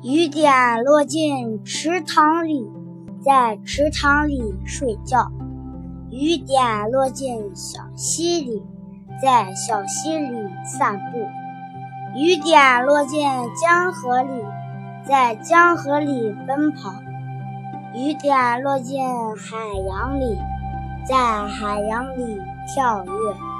雨点落进池塘里在池塘里睡觉。雨点落进小溪里在小溪里散步。雨点落进江河里在江河里奔跑。雨点落进海洋里在海洋里跳跃。